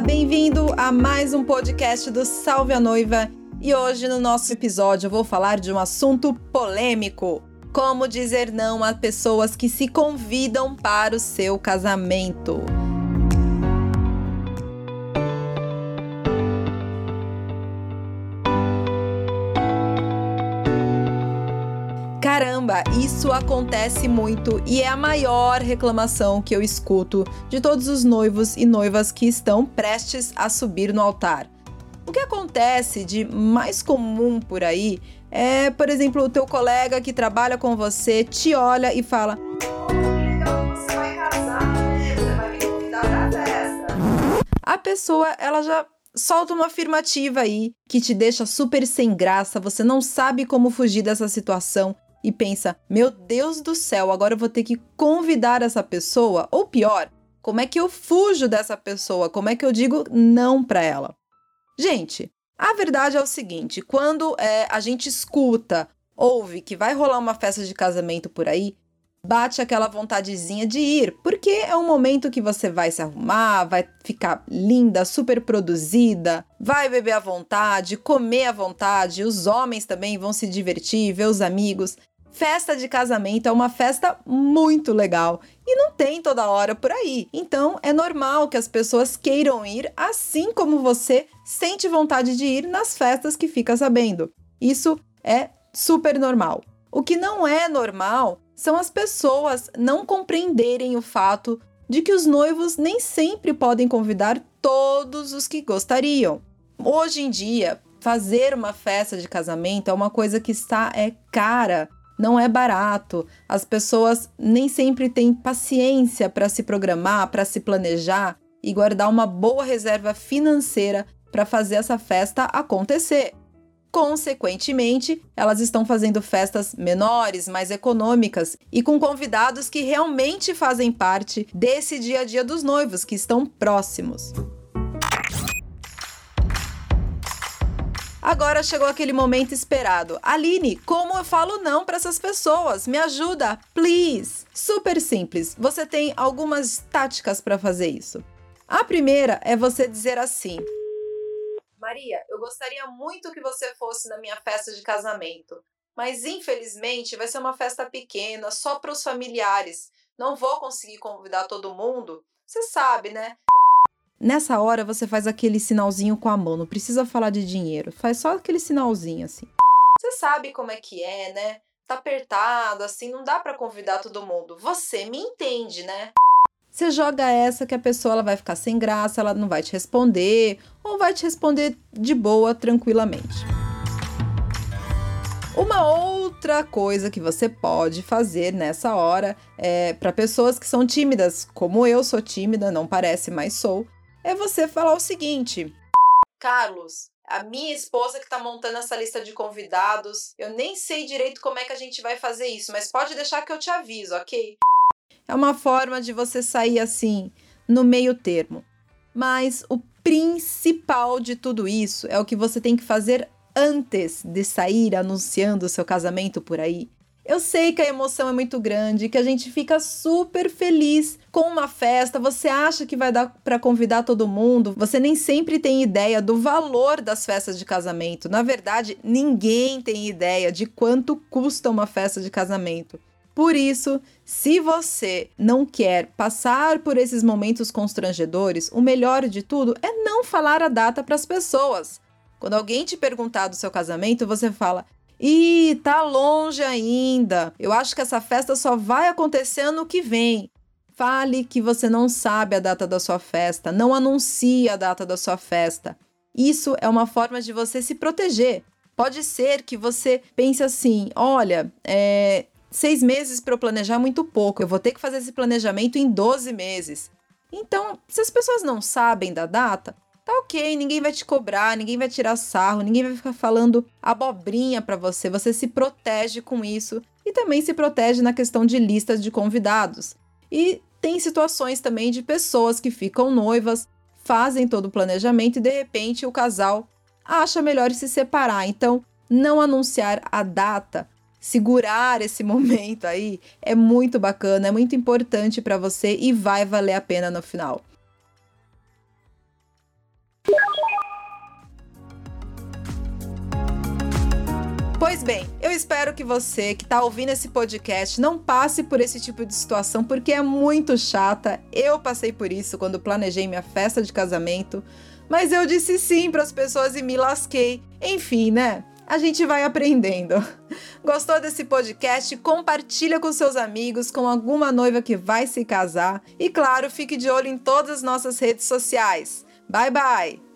Bem-vindo a mais um podcast do Salve a Noiva. E hoje no nosso episódio eu vou falar de um assunto polêmico: como dizer não a pessoas que se convidam para o seu casamento. Caramba, isso acontece muito e é a maior reclamação que eu escuto de todos os noivos e noivas que estão prestes a subir no altar. O que acontece de mais comum por aí é, por exemplo, o teu colega que trabalha com você te olha e fala: você vai casar, né? Você vai me convidar festa. A pessoa, ela já solta uma afirmativa aí que te deixa super sem graça, você não sabe como fugir dessa situação e pensa: meu Deus do céu, agora eu vou ter que convidar essa pessoa? Ou pior, como é que eu fujo dessa pessoa? Como é que eu digo não para ela? Gente, a verdade é o seguinte: quando é, a gente escuta, ouve que vai rolar uma festa de casamento por aí, bate aquela vontadezinha de ir, porque é um momento que você vai se arrumar, vai ficar linda, super produzida, vai beber à vontade, comer à vontade, os homens também vão se divertir, ver os amigos. Festa de casamento é uma festa muito legal e não tem toda hora por aí. Então é normal que as pessoas queiram ir, assim como você sente vontade de ir nas festas que fica sabendo. Isso é super normal. O que não é normal são as pessoas não compreenderem o fato de que os noivos nem sempre podem convidar todos os que gostariam. Hoje em dia, fazer uma festa de casamento é uma coisa que está é cara não é barato. As pessoas nem sempre têm paciência para se programar, para se planejar e guardar uma boa reserva financeira para fazer essa festa acontecer. Consequentemente, elas estão fazendo festas menores, mais econômicas e com convidados que realmente fazem parte desse dia a dia dos noivos, que estão próximos. Agora chegou aquele momento esperado. Aline, como eu falo não para essas pessoas? Me ajuda, please. Super simples. Você tem algumas táticas para fazer isso. A primeira é você dizer assim: Maria, eu gostaria muito que você fosse na minha festa de casamento, mas infelizmente vai ser uma festa pequena, só para os familiares. Não vou conseguir convidar todo mundo. Você sabe, né? Nessa hora você faz aquele sinalzinho com a mão, não precisa falar de dinheiro, faz só aquele sinalzinho assim. Você sabe como é que é, né? Tá apertado, assim, não dá para convidar todo mundo. Você me entende, né? Você joga essa que a pessoa ela vai ficar sem graça, ela não vai te responder, ou vai te responder de boa, tranquilamente. Uma outra coisa que você pode fazer nessa hora é para pessoas que são tímidas, como eu sou tímida, não parece, mas sou é você falar o seguinte: Carlos, a minha esposa que está montando essa lista de convidados, eu nem sei direito como é que a gente vai fazer isso, mas pode deixar que eu te aviso, ok? É uma forma de você sair assim, no meio termo. Mas o principal de tudo isso é o que você tem que fazer antes de sair anunciando o seu casamento por aí. Eu sei que a emoção é muito grande, que a gente fica super feliz com uma festa, você acha que vai dar para convidar todo mundo, você nem sempre tem ideia do valor das festas de casamento. Na verdade, ninguém tem ideia de quanto custa uma festa de casamento. Por isso, se você não quer passar por esses momentos constrangedores, o melhor de tudo é não falar a data para as pessoas. Quando alguém te perguntar do seu casamento, você fala: Ih, tá longe ainda. Eu acho que essa festa só vai acontecer ano que vem. Fale que você não sabe a data da sua festa, não anuncie a data da sua festa. Isso é uma forma de você se proteger. Pode ser que você pense assim: olha, é, seis meses para eu planejar é muito pouco, eu vou ter que fazer esse planejamento em 12 meses. Então, se as pessoas não sabem da data, tá ok, ninguém vai te cobrar, ninguém vai tirar sarro, ninguém vai ficar falando abobrinha para você. Você se protege com isso e também se protege na questão de listas de convidados. E tem situações também de pessoas que ficam noivas, fazem todo o planejamento e de repente o casal acha melhor se separar. Então, não anunciar a data, segurar esse momento aí é muito bacana, é muito importante para você e vai valer a pena no final. Pois bem, eu espero que você que está ouvindo esse podcast não passe por esse tipo de situação porque é muito chata. Eu passei por isso quando planejei minha festa de casamento, mas eu disse sim para as pessoas e me lasquei. Enfim, né? A gente vai aprendendo. Gostou desse podcast? Compartilha com seus amigos, com alguma noiva que vai se casar e claro, fique de olho em todas as nossas redes sociais. Bye bye.